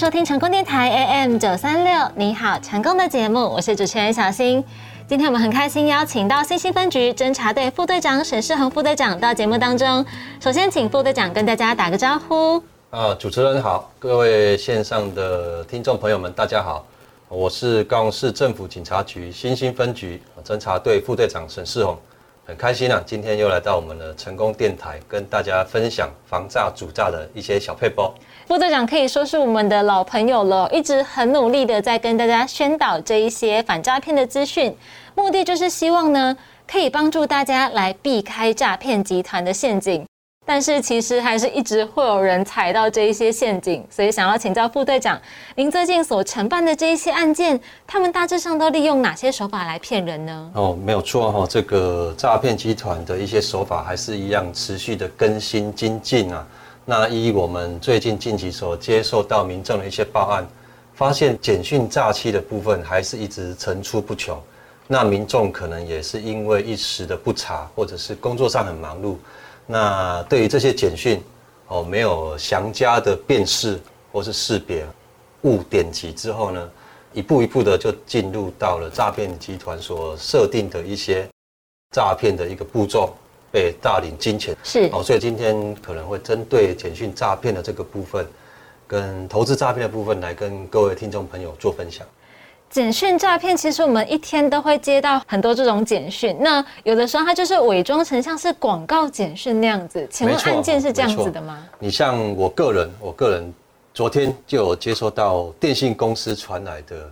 收听成功电台 AM 九三六，你好，成功的节目，我是主持人小新。今天我们很开心邀请到新兴分局侦查队副队长沈世宏副队长到节目当中。首先，请副队长跟大家打个招呼。啊，主持人好，各位线上的听众朋友们，大家好，我是高雄市政府警察局新兴分局侦查队副队长沈世宏。很开心啊，今天又来到我们的成功电台，跟大家分享防诈主诈的一些小配包。副队长可以说是我们的老朋友了，一直很努力的在跟大家宣导这一些反诈骗的资讯，目的就是希望呢，可以帮助大家来避开诈骗集团的陷阱。但是其实还是一直会有人踩到这一些陷阱，所以想要请教副队长，您最近所承办的这一些案件，他们大致上都利用哪些手法来骗人呢？哦，没有错哈，这个诈骗集团的一些手法还是一样持续的更新精进啊。那依我们最近近期所接受到民众的一些报案，发现简讯诈欺的部分还是一直层出不穷。那民众可能也是因为一时的不查，或者是工作上很忙碌。那对于这些简讯，哦，没有详加的辨识或是识别，误点击之后呢，一步一步的就进入到了诈骗集团所设定的一些诈骗的一个步骤，被大领金钱。是哦，所以今天可能会针对简讯诈骗的这个部分，跟投资诈骗的部分来跟各位听众朋友做分享。简讯诈骗，其实我们一天都会接到很多这种简讯。那有的时候它就是伪装成像是广告简讯那样子。请问案件是这样子的吗？你像我个人，我个人昨天就有接收到电信公司传来的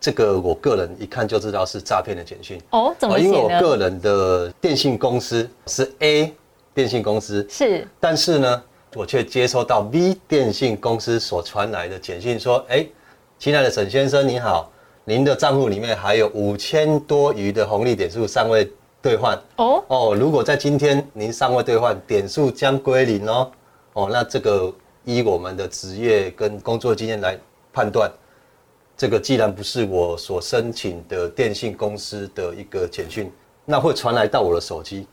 这个，我个人一看就知道是诈骗的简讯。哦，怎么因为我个人的电信公司是 A 电信公司，是，但是呢，我却接收到 B 电信公司所传来的简讯，说：“哎，亲爱的沈先生，你好。”您的账户里面还有五千多余的红利点数尚未兑换。哦？哦，如果在今天您尚未兑换，点数将归零哦。哦，那这个依我们的职业跟工作经验来判断，这个既然不是我所申请的电信公司的一个简讯，那会传来到我的手机，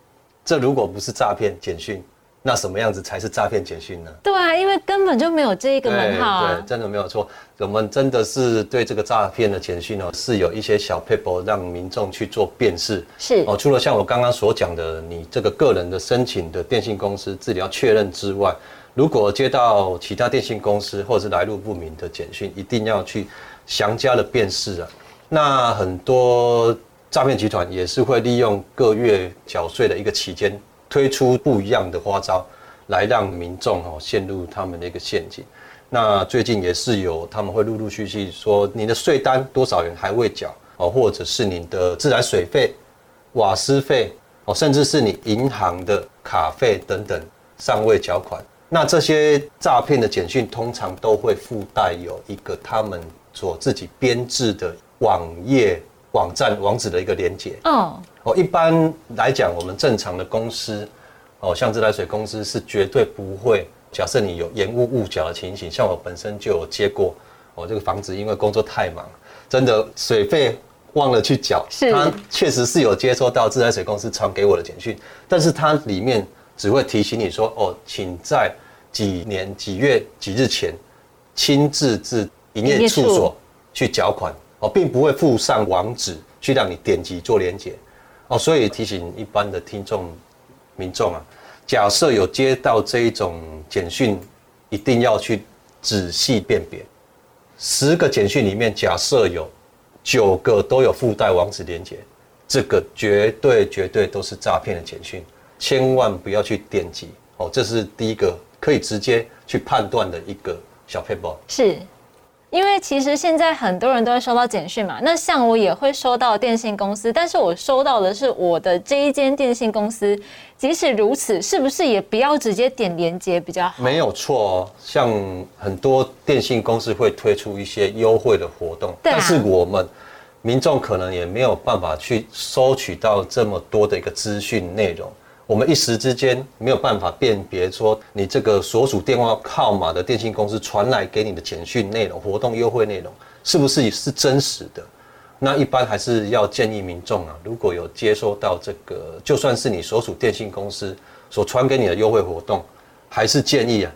这如果不是诈骗简讯。那什么样子才是诈骗简讯呢？对啊，因为根本就没有这一个门号啊。对，真的没有错。我们真的是对这个诈骗的简讯呢，是有一些小 paper 让民众去做辨识。是哦，除了像我刚刚所讲的，你这个个人的申请的电信公司自己要确认之外，如果接到其他电信公司或者是来路不明的简讯，一定要去详加的辨识啊。那很多诈骗集团也是会利用个月缴税的一个期间。推出不一样的花招，来让民众哦陷入他们的一个陷阱。那最近也是有他们会陆陆续续说，你的税单多少元还未缴哦，或者是你的自来水费、瓦斯费哦，甚至是你银行的卡费等等尚未缴款。那这些诈骗的简讯通常都会附带有一个他们所自己编制的网页。网站网址的一个连接哦哦，一般来讲，我们正常的公司哦，像自来水公司是绝对不会。假设你有延误误缴的情形，像我本身就有接过，我这个房子因为工作太忙，真的水费忘了去缴，他确实是有接收到自来水公司传给我的简讯，但是它里面只会提醒你说哦，请在几年几月几日前亲自至营业处所去缴款。哦，并不会附上网址去让你点击做连接，哦，所以提醒一般的听众、民众啊，假设有接到这一种简讯，一定要去仔细辨别。十个简讯里面，假设有九个都有附带网址连接，这个绝对绝对都是诈骗的简讯，千万不要去点击。哦，这是第一个可以直接去判断的一个小 paper。是。因为其实现在很多人都会收到简讯嘛，那像我也会收到电信公司，但是我收到的是我的这一间电信公司。即使如此，是不是也不要直接点连接比较好？没有错哦，像很多电信公司会推出一些优惠的活动，但是我们民众可能也没有办法去收取到这么多的一个资讯内容。我们一时之间没有办法辨别说你这个所属电话号码的电信公司传来给你的简讯内容、活动优惠内容是不是是真实的？那一般还是要建议民众啊，如果有接收到这个，就算是你所属电信公司所传给你的优惠活动，还是建议啊，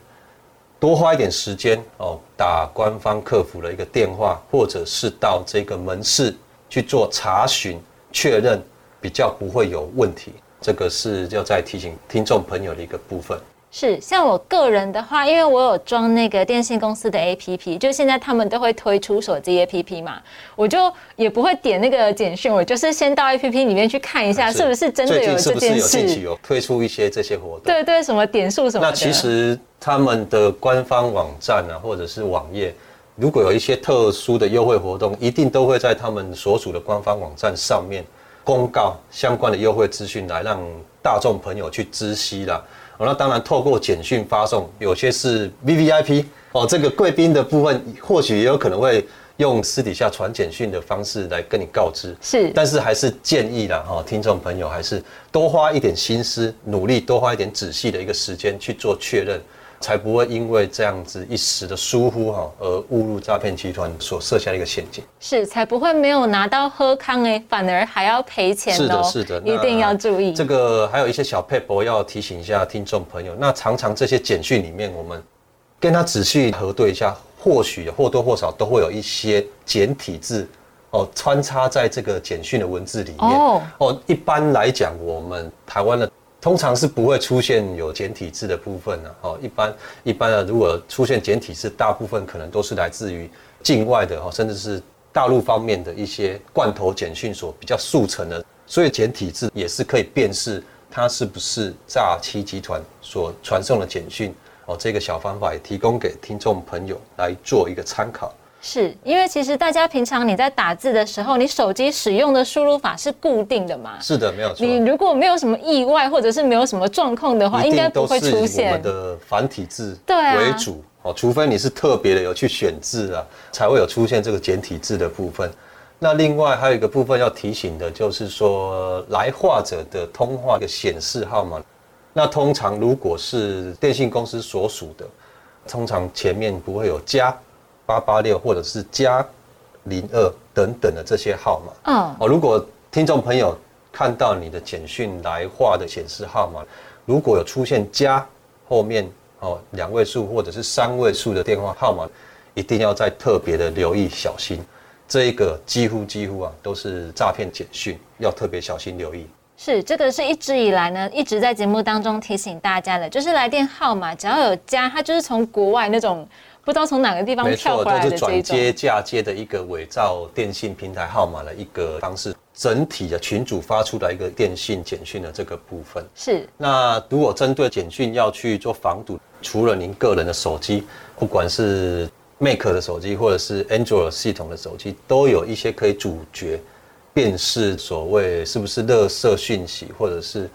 多花一点时间哦，打官方客服的一个电话，或者是到这个门市去做查询确认，比较不会有问题。这个是要再提醒听众朋友的一个部分。是，像我个人的话，因为我有装那个电信公司的 APP，就现在他们都会推出手机 APP 嘛，我就也不会点那个简讯，我就是先到 APP 里面去看一下，是不是真的有这件事。有有推出一些这些活动？对对，什么点数什么的。那其实他们的官方网站啊，或者是网页，如果有一些特殊的优惠活动，一定都会在他们所属的官方网站上面公告相关的优惠资讯，来让大众朋友去知悉啦。哦那当然，透过简讯发送，有些是 V V I P 哦，这个贵宾的部分，或许也有可能会用私底下传简讯的方式来跟你告知。是，但是还是建议啦，哈，听众朋友还是多花一点心思，努力多花一点仔细的一个时间去做确认。才不会因为这样子一时的疏忽哈，而误入诈骗集团所设下的一个陷阱。是，才不会没有拿到喝康哎，反而还要赔钱是的，是的，一定要注意。这个还有一些小配博要提醒一下听众朋友。那常常这些简讯里面，我们跟他仔细核对一下，或许或多或少都会有一些简体字哦穿插在这个简讯的文字里面。哦哦，一般来讲，我们台湾的。通常是不会出现有简体字的部分的哦。一般一般的，如果出现简体字，大部分可能都是来自于境外的哦，甚至是大陆方面的一些罐头简讯所比较速成的。所以简体字也是可以辨识它是不是诈欺集团所传送的简讯哦。这个小方法也提供给听众朋友来做一个参考。是因为其实大家平常你在打字的时候，你手机使用的输入法是固定的嘛？是的，没有错。你如果没有什么意外，或者是没有什么状况的话，应该不会出现。我们的繁体字为主哦，除非你是特别的有去选字啊，才会有出现这个简体字的部分。那另外还有一个部分要提醒的，就是说来话者的通话的显示号码，那通常如果是电信公司所属的，通常前面不会有加。八八六或者是加零二等等的这些号码，嗯，哦，如果听众朋友看到你的简讯来话的显示号码，如果有出现加后面哦两位数或者是三位数的电话号码，一定要再特别的留意小心，这一个几乎几乎啊都是诈骗简讯，要特别小心留意。是这个是一直以来呢一直在节目当中提醒大家的，就是来电号码只要有加，它就是从国外那种。不知道从哪个地方跳回来的这种，转接嫁接的一个伪造电信平台号码的一个方式，整体的群主发出来一个电信简讯的这个部分是。那如果针对简讯要去做防堵，除了您个人的手机，不管是 Mac 的手机或者是 Android 系统的手机，都有一些可以阻绝辨识所谓是不是垃圾讯息或者是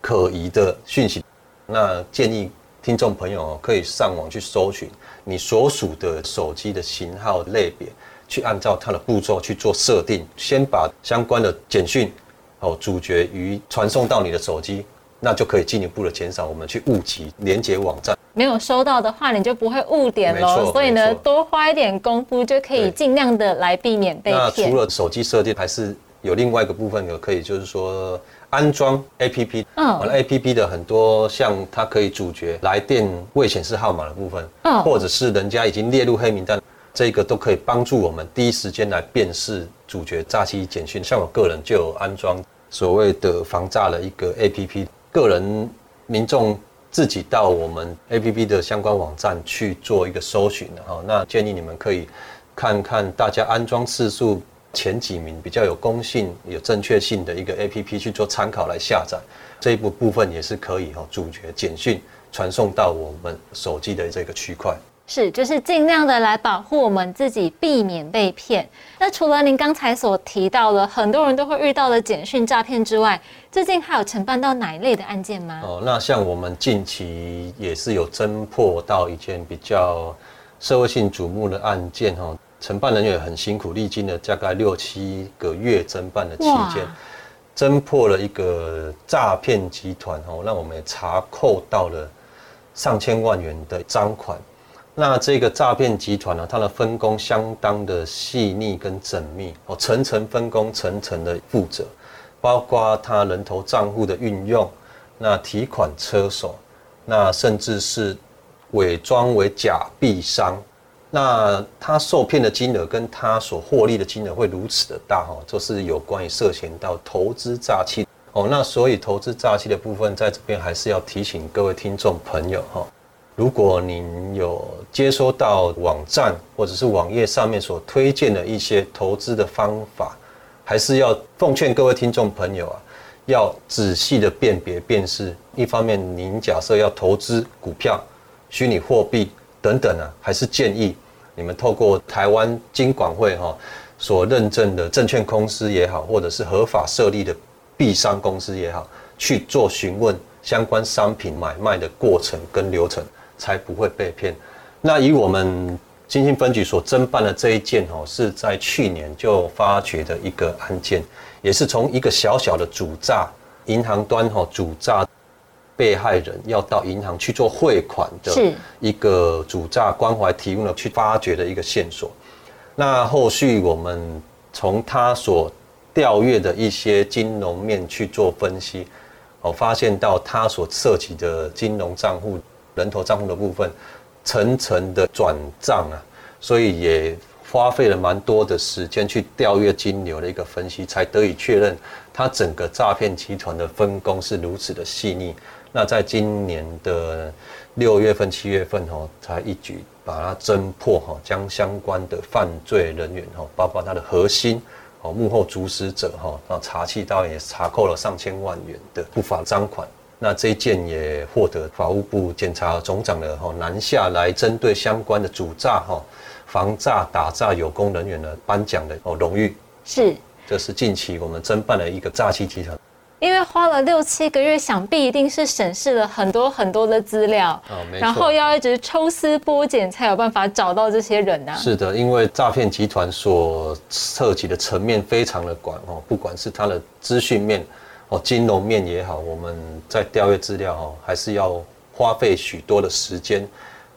可疑的讯息。那建议听众朋友可以上网去搜寻。你所属的手机的型号类别，去按照它的步骤去做设定，先把相关的简讯哦主角于传送到你的手机，那就可以进一步的减少我们去误击连接网站。没有收到的话，你就不会误点喽。所以呢，多花一点功夫就可以尽量的来避免被骗。除了手机设定，还是有另外一个部分有可以，就是说。安装 A P P，嗯，完了 A P P 的很多像它可以主角来电未显示号码的部分，嗯，或者是人家已经列入黑名单，这个都可以帮助我们第一时间来辨识主角诈欺简讯。像我个人就有安装所谓的防诈的一个 A P P，个人民众自己到我们 A P P 的相关网站去做一个搜寻的哈，那建议你们可以看看大家安装次数。前几名比较有公信、有正确性的一个 A P P 去做参考来下载，这一部部分也是可以哈，主角简讯传送到我们手机的这个区块。是，就是尽量的来保护我们自己，避免被骗。那除了您刚才所提到的很多人都会遇到的简讯诈骗之外，最近还有承办到哪一类的案件吗？哦，那像我们近期也是有侦破到一件比较社会性瞩目的案件哈。承办人员很辛苦，历经了大概六七个月侦办的期间，侦破了一个诈骗集团哦，让我们查扣到了上千万元的赃款。那这个诈骗集团呢，它的分工相当的细腻跟缜密哦，层层分工，层层的负责，包括他人头账户的运用，那提款车手，那甚至是伪装为假币商，那他受骗的金额跟他所获利的金额会如此的大哈，就是有关于涉嫌到投资诈欺哦。那所以投资诈欺的部分，在这边还是要提醒各位听众朋友哈，如果您有接收到网站或者是网页上面所推荐的一些投资的方法，还是要奉劝各位听众朋友啊，要仔细的辨别辨识。一方面，您假设要投资股票、虚拟货币。等等啊，还是建议你们透过台湾金管会哈所认证的证券公司也好，或者是合法设立的币商公司也好，去做询问相关商品买卖的过程跟流程，才不会被骗。那以我们金星分局所侦办的这一件哦，是在去年就发掘的一个案件，也是从一个小小的主诈银行端哈主诈。被害人要到银行去做汇款的一个主诈关怀提供了去发掘的一个线索。那后续我们从他所调阅的一些金融面去做分析，哦，发现到他所涉及的金融账户、人头账户的部分层层的转账啊，所以也花费了蛮多的时间去调阅金流的一个分析，才得以确认他整个诈骗集团的分工是如此的细腻。那在今年的六月份、七月份哦，才一举把它侦破哈，将相关的犯罪人员哈，包括他的核心哦幕后主使者哈，那查缉到也查扣了上千万元的不法赃款。那这一件也获得法务部检察总长的哈南下来针对相关的主诈哈、防诈打诈有功人员的颁奖的哦荣誉。是，这是近期我们侦办的一个诈欺集团。因为花了六七个月，想必一定是审视了很多很多的资料，然后要一直抽丝剥茧，才有办法找到这些人啊。是的，因为诈骗集团所涉及的层面非常的广哦，不管是它的资讯面哦、金融面也好，我们在调阅资料哦，还是要花费许多的时间。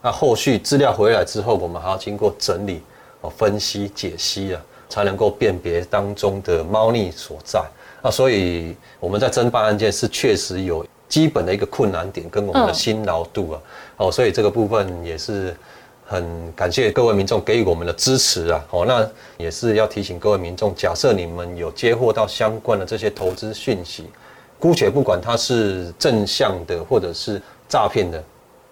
那后续资料回来之后，我们还要经过整理哦、分析、解析啊，才能够辨别当中的猫腻所在。那所以我们在侦办案件是确实有基本的一个困难点跟我们的辛劳度啊，哦，所以这个部分也是很感谢各位民众给予我们的支持啊，哦，那也是要提醒各位民众，假设你们有接获到相关的这些投资讯息，姑且不管它是正向的或者是诈骗的，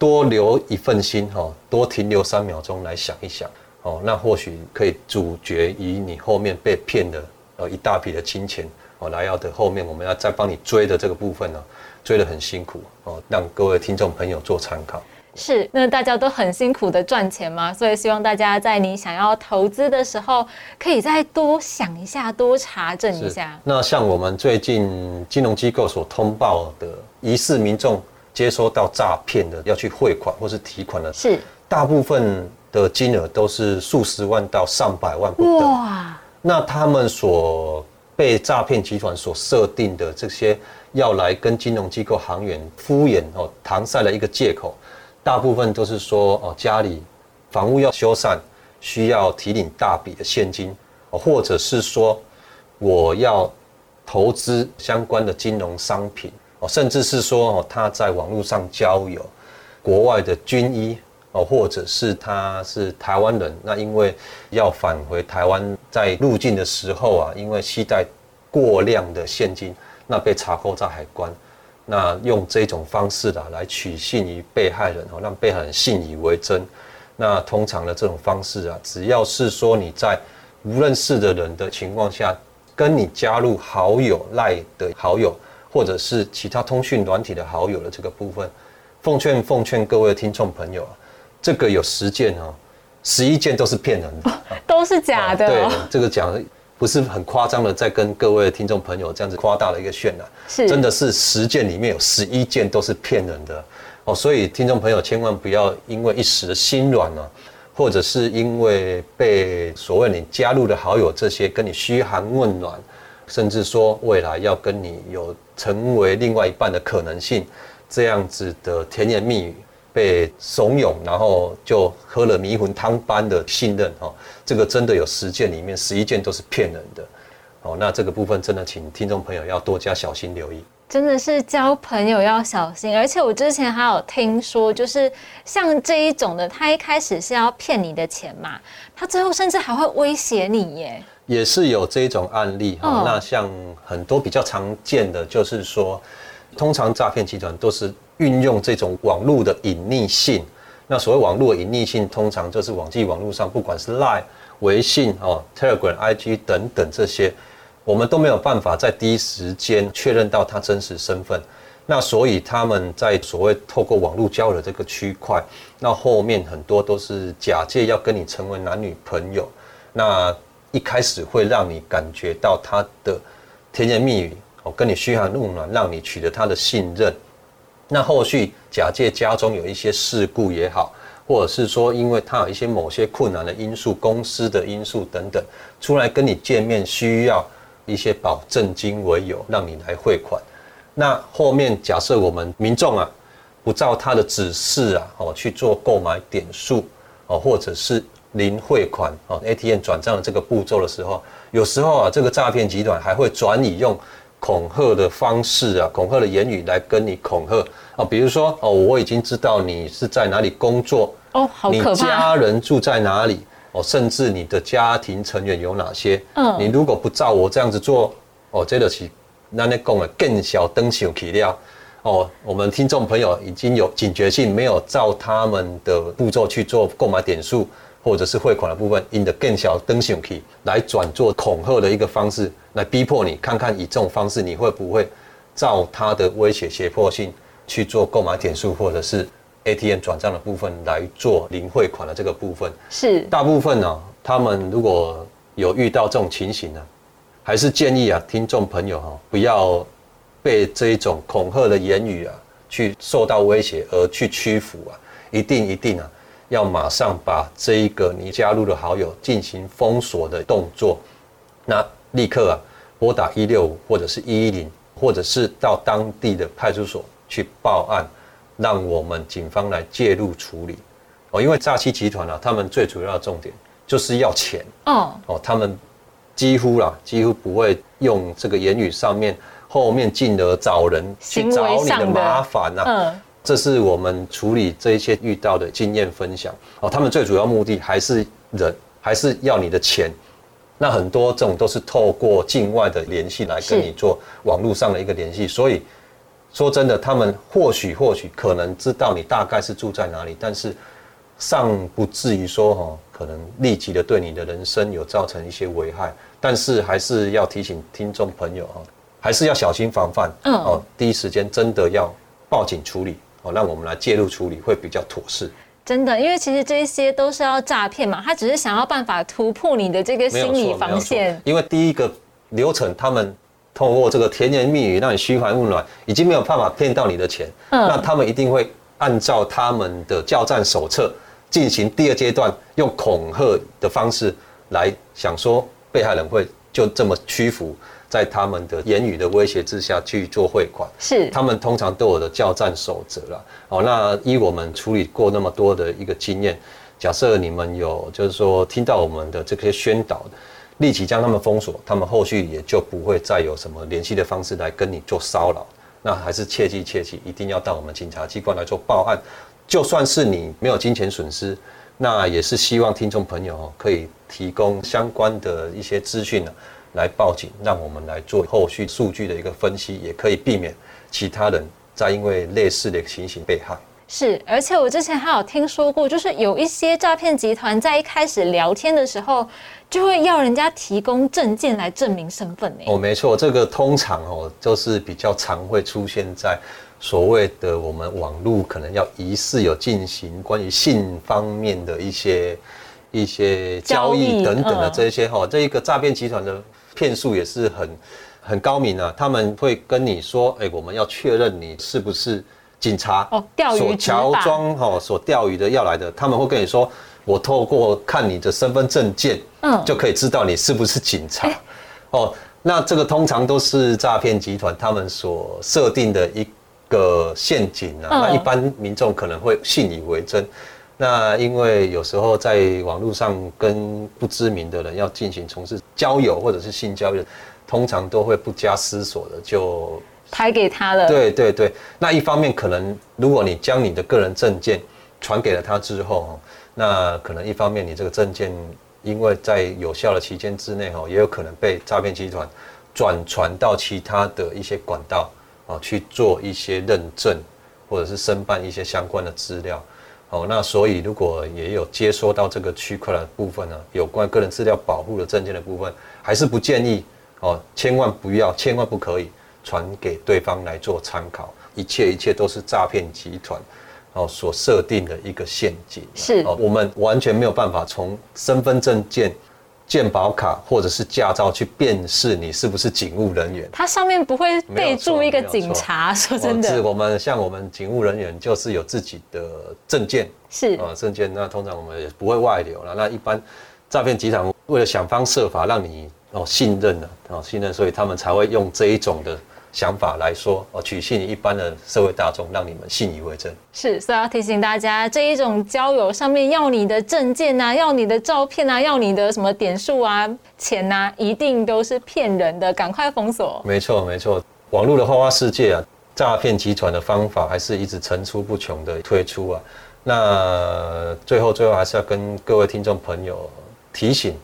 多留一份心哈，多停留三秒钟来想一想，哦，那或许可以阻绝于你后面被骗的呃一大笔的金钱。哦，来要的后面我们要再帮你追的这个部分呢，追得很辛苦哦，让各位听众朋友做参考。是，那大家都很辛苦的赚钱嘛，所以希望大家在你想要投资的时候，可以再多想一下，多查证一下。那像我们最近金融机构所通报的疑似民众接收到诈骗的要去汇款或是提款的，是。大部分的金额都是数十万到上百万不等。哇，那他们所被诈骗集团所设定的这些要来跟金融机构行员敷衍哦搪塞的一个借口，大部分都是说哦家里房屋要修缮，需要提领大笔的现金，或者是说我要投资相关的金融商品哦，甚至是说哦他在网络上交友国外的军医哦，或者是他是台湾人，那因为要返回台湾，在入境的时候啊，因为携带过量的现金，那被查扣在海关，那用这种方式啦来取信于被害人哦，让被害人信以为真。那通常的这种方式啊，只要是说你在无认识的人的情况下，跟你加入好友赖的好友，或者是其他通讯软体的好友的这个部分，奉劝奉劝各位听众朋友啊。这个有十件哦，十一件都是骗人的，都是假的。对，这个讲不是很夸张的，在跟各位听众朋友这样子夸大的一个渲染，是真的是十件里面有十一件都是骗人的哦。所以听众朋友千万不要因为一时的心软啊，或者是因为被所谓你加入的好友这些跟你嘘寒问暖，甚至说未来要跟你有成为另外一半的可能性，这样子的甜言蜜语。被怂恿，然后就喝了迷魂汤般的信任哈，这个真的有十件里面十一件都是骗人的，哦，那这个部分真的请听众朋友要多加小心留意。真的是交朋友要小心，而且我之前还有听说，就是像这一种的，他一开始是要骗你的钱嘛，他最后甚至还会威胁你耶。也是有这种案例哈。那像很多比较常见的，就是说，通常诈骗集团都是运用这种网络的隐匿性。那所谓网络隐匿性，通常就是网际网络上，不管是 Line、微信哦、Telegram、IG 等等这些。我们都没有办法在第一时间确认到他真实身份，那所以他们在所谓透过网络交流这个区块，那后面很多都是假借要跟你成为男女朋友，那一开始会让你感觉到他的甜言蜜语，哦，跟你嘘寒问暖，让你取得他的信任，那后续假借家中有一些事故也好，或者是说因为他有一些某些困难的因素、公司的因素等等，出来跟你见面需要。一些保证金为由让你来汇款，那后面假设我们民众啊不照他的指示啊哦去做购买点数哦或者是零汇款哦 ATM 转账的这个步骤的时候，有时候啊这个诈骗集团还会转以用恐吓的方式啊恐吓的言语来跟你恐吓啊，比如说哦我已经知道你是在哪里工作哦，好可怕，你家人住在哪里？哦，甚至你的家庭成员有哪些？嗯，你如果不照我这样子做，哦，这个是那那讲的更小灯小起料。哦，我们听众朋友已经有警觉性，没有照他们的步骤去做购买点数或者是汇款的部分，因的更小灯小起来转做恐吓的一个方式，来逼迫你看看以这种方式你会不会照他的威胁胁迫性去做购买点数或者是。ATM 转账的部分来做零汇款的这个部分是大部分呢，他们如果有遇到这种情形呢，还是建议啊，听众朋友哈，不要被这一种恐吓的言语啊，去受到威胁而去屈服啊，一定一定啊，要马上把这一个你加入的好友进行封锁的动作，那立刻啊拨打一六五或者是一一零，或者是到当地的派出所去报案。让我们警方来介入处理哦，因为诈欺集团啊，他们最主要的重点就是要钱哦哦，他们几乎啦，几乎不会用这个言语上面后面进而找人去找你的麻烦呐。嗯，这是我们处理这一些遇到的经验分享哦。他们最主要目的还是人，还是要你的钱。那很多这种都是透过境外的联系来跟你做网络上的一个联系，所以。说真的，他们或许或许可能知道你大概是住在哪里，但是尚不至于说哈，可能立即的对你的人生有造成一些危害。但是还是要提醒听众朋友哈，还是要小心防范。嗯。哦，第一时间真的要报警处理哦，让我们来介入处理会比较妥适。真的，因为其实这些都是要诈骗嘛，他只是想要办法突破你的这个心理防线。因为第一个流程他们。透过这个甜言蜜语让你嘘寒问暖，已经没有办法骗到你的钱。嗯，那他们一定会按照他们的教战手册进行第二阶段，用恐吓的方式来想说被害人会就这么屈服在他们的言语的威胁之下去做汇款。是，他们通常都有的叫战守则了。哦，那依我们处理过那么多的一个经验，假设你们有就是说听到我们的这些宣导。立即将他们封锁，他们后续也就不会再有什么联系的方式来跟你做骚扰。那还是切记切记，一定要到我们警察机关来做报案。就算是你没有金钱损失，那也是希望听众朋友可以提供相关的一些资讯呢，来报警，让我们来做后续数据的一个分析，也可以避免其他人再因为类似的情形被害。是，而且我之前还有听说过，就是有一些诈骗集团在一开始聊天的时候，就会要人家提供证件来证明身份呢。哦，没错，这个通常哦，就是比较常会出现在所谓的我们网络可能要疑似有进行关于性方面的一些一些交易等等的这些哈，这一个诈骗集团的骗术也是很很高明啊，他们会跟你说，哎，我们要确认你是不是。警察哦，钓鱼所乔装哈，所钓鱼的要来的，他们会跟你说，我透过看你的身份证件，嗯，就可以知道你是不是警察。哦，那这个通常都是诈骗集团他们所设定的一个陷阱啊。那一般民众可能会信以为真。那因为有时候在网络上跟不知名的人要进行从事交友或者是性交易，通常都会不加思索的就。拍给他了。对对对，那一方面可能，如果你将你的个人证件传给了他之后，那可能一方面你这个证件，因为在有效的期间之内，哈，也有可能被诈骗集团转传到其他的一些管道，啊，去做一些认证，或者是申办一些相关的资料。哦，那所以如果也有接收到这个区块的部分呢，有关个人资料保护的证件的部分，还是不建议哦，千万不要，千万不可以传给对方来做参考，一切一切都是诈骗集团哦所设定的一个陷阱。是哦，我们完全没有办法从身份证件。健保卡或者是驾照去辨识你是不是警务人员，它上面不会备注一个警察。说真的，是我们像我们警务人员就是有自己的证件，是啊证件，那通常我们也不会外流了。那一般诈骗集团为了想方设法让你哦信任了哦信任，所以他们才会用这一种的。想法来说，哦，取信一般的社会大众，让你们信以为真。是，所以要提醒大家，这一种交友上面要你的证件啊，要你的照片啊，要你的什么点数啊、钱呐，一定都是骗人的，赶快封锁。没错，没错，网络的花花世界啊，诈骗集团的方法还是一直层出不穷的推出啊。那最后，最后还是要跟各位听众朋友提醒，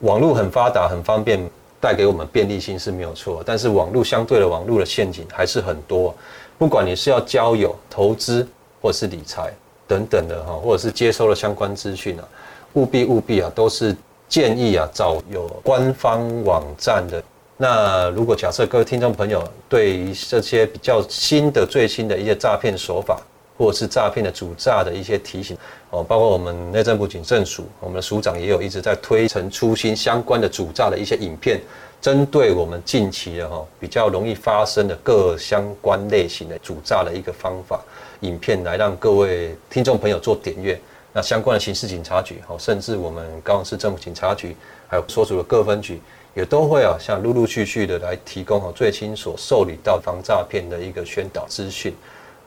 网络很发达，很方便。带给我们便利性是没有错，但是网络相对的网络的陷阱还是很多。不管你是要交友、投资或是理财等等的哈，或者是接收了相关资讯啊，务必务必啊，都是建议啊找有官方网站的。那如果假设各位听众朋友对于这些比较新的、最新的一些诈骗手法，或者是诈骗的主诈的一些提醒哦，包括我们内政部警政署，我们的署长也有一直在推陈出新相关的主诈的一些影片，针对我们近期的哈比较容易发生的各相关类型的主诈的一个方法影片，来让各位听众朋友做点阅。那相关的刑事警察局哈，甚至我们高雄市政府警察局，还有所属的各分局，也都会啊，像陆陆续续的来提供哈最新所受理到防诈骗的一个宣导资讯。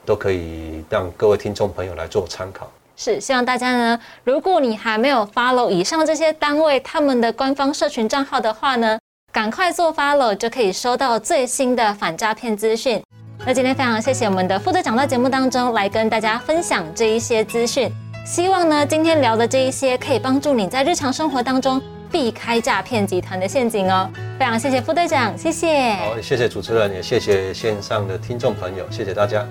都可以让各位听众朋友来做参考。是，希望大家呢，如果你还没有 follow 以上这些单位他们的官方社群账号的话呢，赶快做 follow 就可以收到最新的反诈骗资讯。那今天非常谢谢我们的副队长到节目当中来跟大家分享这一些资讯，希望呢今天聊的这一些可以帮助你在日常生活当中避开诈骗集团的陷阱哦。非常谢谢副队长，谢谢。好，谢谢主持人，也谢谢线上的听众朋友，谢谢大家。